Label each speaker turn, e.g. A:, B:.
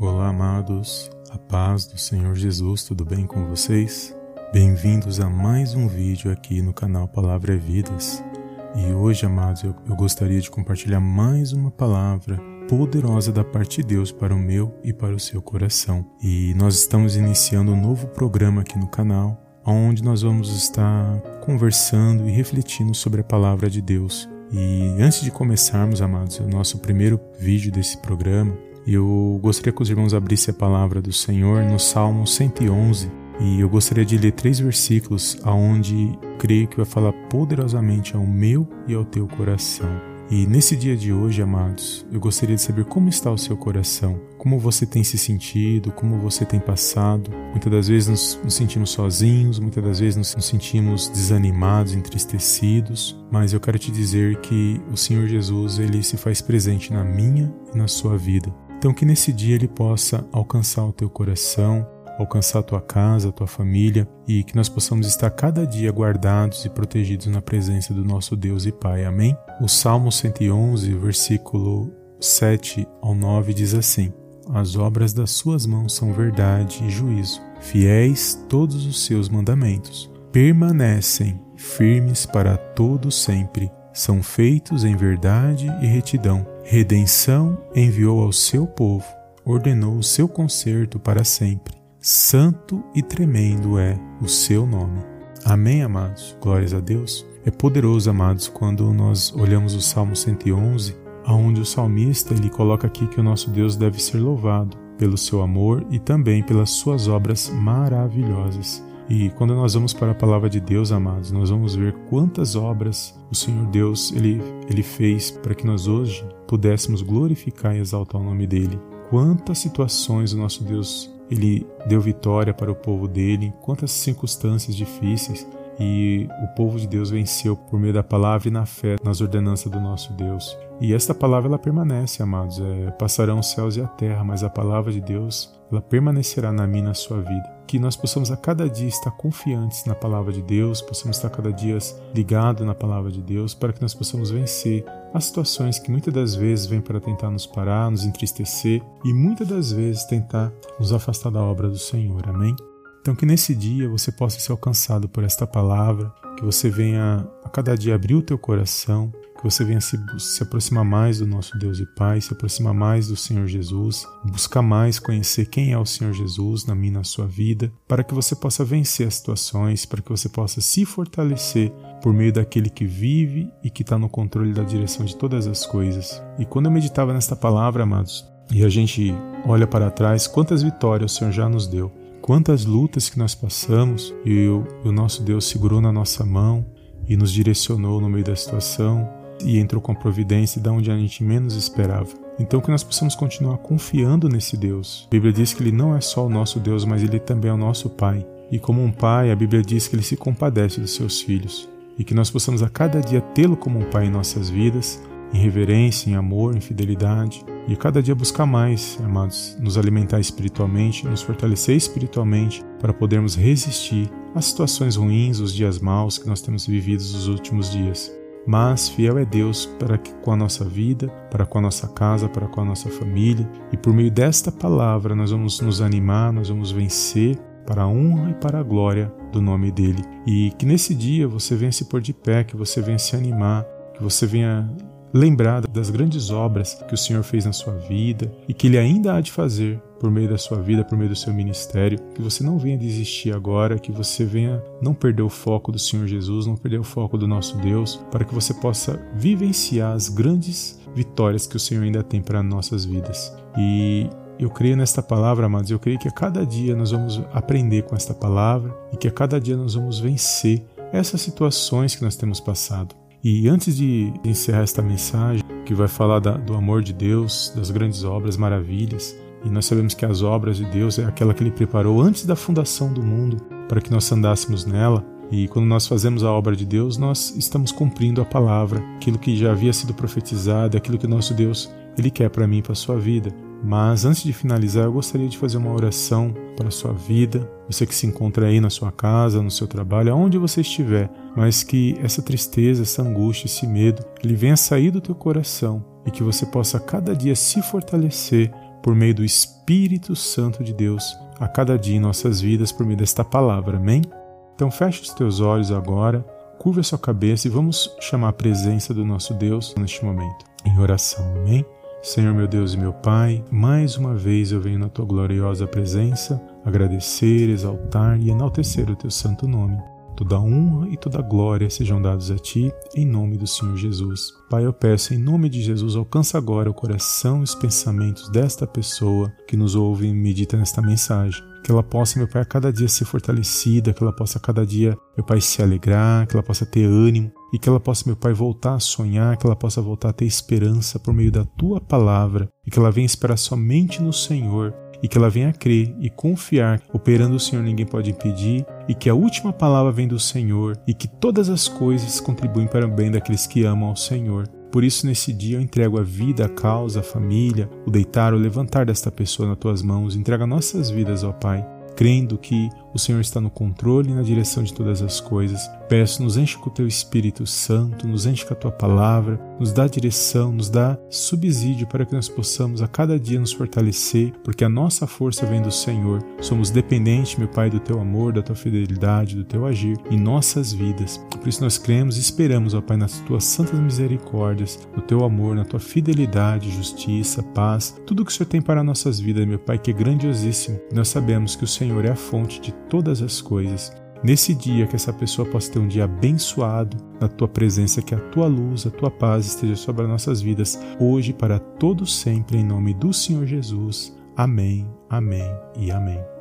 A: Olá, amados, a paz do Senhor Jesus, tudo bem com vocês? Bem-vindos a mais um vídeo aqui no canal Palavra é Vidas. E hoje, amados, eu, eu gostaria de compartilhar mais uma palavra poderosa da parte de Deus para o meu e para o seu coração. E nós estamos iniciando um novo programa aqui no canal, onde nós vamos estar conversando e refletindo sobre a palavra de Deus. E antes de começarmos, amados, o nosso primeiro vídeo desse programa, eu gostaria que os irmãos abrissem a palavra do Senhor no Salmo 111 e eu gostaria de ler três versículos aonde creio que vai falar poderosamente ao meu e ao teu coração. E nesse dia de hoje, amados, eu gostaria de saber como está o seu coração, como você tem se sentido, como você tem passado. Muitas das vezes nos, nos sentimos sozinhos, muitas das vezes nos, nos sentimos desanimados, entristecidos, mas eu quero te dizer que o Senhor Jesus, ele se faz presente na minha e na sua vida. Então, que nesse dia ele possa alcançar o teu coração, alcançar a tua casa, a tua família e que nós possamos estar cada dia guardados e protegidos na presença do nosso Deus e Pai. Amém? O Salmo 111, versículo 7 ao 9 diz assim: As obras das suas mãos são verdade e juízo, fiéis todos os seus mandamentos. Permanecem firmes para todo sempre, são feitos em verdade e retidão Redenção enviou ao seu povo, ordenou o seu conserto para sempre. Santo e tremendo é o seu nome. Amém, amados? Glórias a Deus. É poderoso, amados, quando nós olhamos o Salmo 111, aonde o salmista ele coloca aqui que o nosso Deus deve ser louvado pelo seu amor e também pelas suas obras maravilhosas. E quando nós vamos para a palavra de Deus, amados, nós vamos ver quantas obras o Senhor Deus ele, ele fez para que nós hoje pudéssemos glorificar e exaltar o nome dele. Quantas situações o nosso Deus ele deu vitória para o povo dele, quantas circunstâncias difíceis e o povo de Deus venceu por meio da palavra e na fé nas ordenanças do nosso Deus. E esta palavra ela permanece, amados. É, passarão os céus e a terra, mas a palavra de Deus ela permanecerá na e na sua vida. Que nós possamos a cada dia estar confiantes na palavra de Deus, possamos estar cada dia ligados na palavra de Deus, para que nós possamos vencer as situações que muitas das vezes vêm para tentar nos parar, nos entristecer e muitas das vezes tentar nos afastar da obra do Senhor. Amém? Então, que nesse dia você possa ser alcançado por esta palavra, que você venha a cada dia abrir o teu coração, que você venha se, se aproximar mais do nosso Deus e Pai, se aproximar mais do Senhor Jesus, buscar mais conhecer quem é o Senhor Jesus na minha na sua vida, para que você possa vencer as situações, para que você possa se fortalecer por meio daquele que vive e que está no controle da direção de todas as coisas. E quando eu meditava nesta palavra, amados, e a gente olha para trás, quantas vitórias o Senhor já nos deu, quantas lutas que nós passamos e o, o nosso Deus segurou na nossa mão e nos direcionou no meio da situação, e entrou com a providência de onde a gente menos esperava. Então que nós possamos continuar confiando nesse Deus. A Bíblia diz que ele não é só o nosso Deus, mas ele também é o nosso Pai. E como um pai, a Bíblia diz que ele se compadece dos seus filhos. E que nós possamos a cada dia tê-lo como um pai em nossas vidas, em reverência, em amor, em fidelidade. E cada dia buscar mais, amados, nos alimentar espiritualmente, nos fortalecer espiritualmente para podermos resistir às situações ruins, os dias maus que nós temos vivido nos últimos dias mas fiel é Deus para que com a nossa vida, para com a nossa casa, para com a nossa família, e por meio desta palavra nós vamos nos animar, nós vamos vencer para a honra e para a glória do nome dele. E que nesse dia você venha se pôr de pé, que você venha se animar, que você venha lembrar das grandes obras que o Senhor fez na sua vida e que Ele ainda há de fazer por meio da sua vida, por meio do seu ministério, que você não venha desistir agora, que você venha não perder o foco do Senhor Jesus, não perder o foco do nosso Deus, para que você possa vivenciar as grandes vitórias que o Senhor ainda tem para nossas vidas. E eu creio nesta palavra, amados, eu creio que a cada dia nós vamos aprender com esta palavra e que a cada dia nós vamos vencer essas situações que nós temos passado. E antes de encerrar esta mensagem, que vai falar da, do amor de Deus, das grandes obras, maravilhas, e nós sabemos que as obras de Deus é aquela que Ele preparou antes da fundação do mundo para que nós andássemos nela. E quando nós fazemos a obra de Deus, nós estamos cumprindo a palavra, aquilo que já havia sido profetizado, aquilo que o nosso Deus ele quer para mim, para a sua vida. Mas antes de finalizar, eu gostaria de fazer uma oração para a sua vida, você que se encontra aí na sua casa, no seu trabalho, aonde você estiver, mas que essa tristeza, essa angústia, esse medo, ele venha sair do teu coração e que você possa cada dia se fortalecer por meio do Espírito Santo de Deus a cada dia em nossas vidas por meio desta palavra. Amém? Então feche os teus olhos agora, curva a sua cabeça e vamos chamar a presença do nosso Deus neste momento, em oração. Amém? Senhor meu Deus e meu Pai, mais uma vez eu venho na tua gloriosa presença agradecer, exaltar e enaltecer o teu santo nome. Toda honra e toda glória sejam dados a ti, em nome do Senhor Jesus. Pai, eu peço em nome de Jesus, alcança agora o coração e os pensamentos desta pessoa que nos ouve e medita nesta mensagem. Que ela possa, meu Pai, a cada dia ser fortalecida, que ela possa a cada dia, meu Pai, se alegrar, que ela possa ter ânimo e que ela possa, meu Pai, voltar a sonhar, que ela possa voltar a ter esperança por meio da tua palavra e que ela venha esperar somente no Senhor e que ela venha crer e confiar, operando o Senhor ninguém pode impedir, e que a última palavra vem do Senhor, e que todas as coisas contribuem para o bem daqueles que amam ao Senhor. Por isso, nesse dia, eu entrego a vida, a causa, a família, o deitar, o levantar desta pessoa nas tuas mãos, entrega nossas vidas, ó Pai, crendo que o Senhor está no controle e na direção de todas as coisas. Peço, nos enche com o teu Espírito Santo, nos enche com a tua palavra, nos dá direção, nos dá subsídio para que nós possamos a cada dia nos fortalecer, porque a nossa força vem do Senhor. Somos dependentes, meu Pai, do teu amor, da tua fidelidade, do teu agir em nossas vidas. Por isso nós cremos e esperamos, ó Pai, nas tuas santas misericórdias, no teu amor, na tua fidelidade, justiça, paz, tudo que o Senhor tem para nossas vidas, meu Pai, que é grandiosíssimo. Nós sabemos que o Senhor é a fonte de todas as coisas. Nesse dia, que essa pessoa possa ter um dia abençoado na tua presença, que a tua luz, a tua paz esteja sobre as nossas vidas, hoje para todos sempre, em nome do Senhor Jesus. Amém, amém e amém.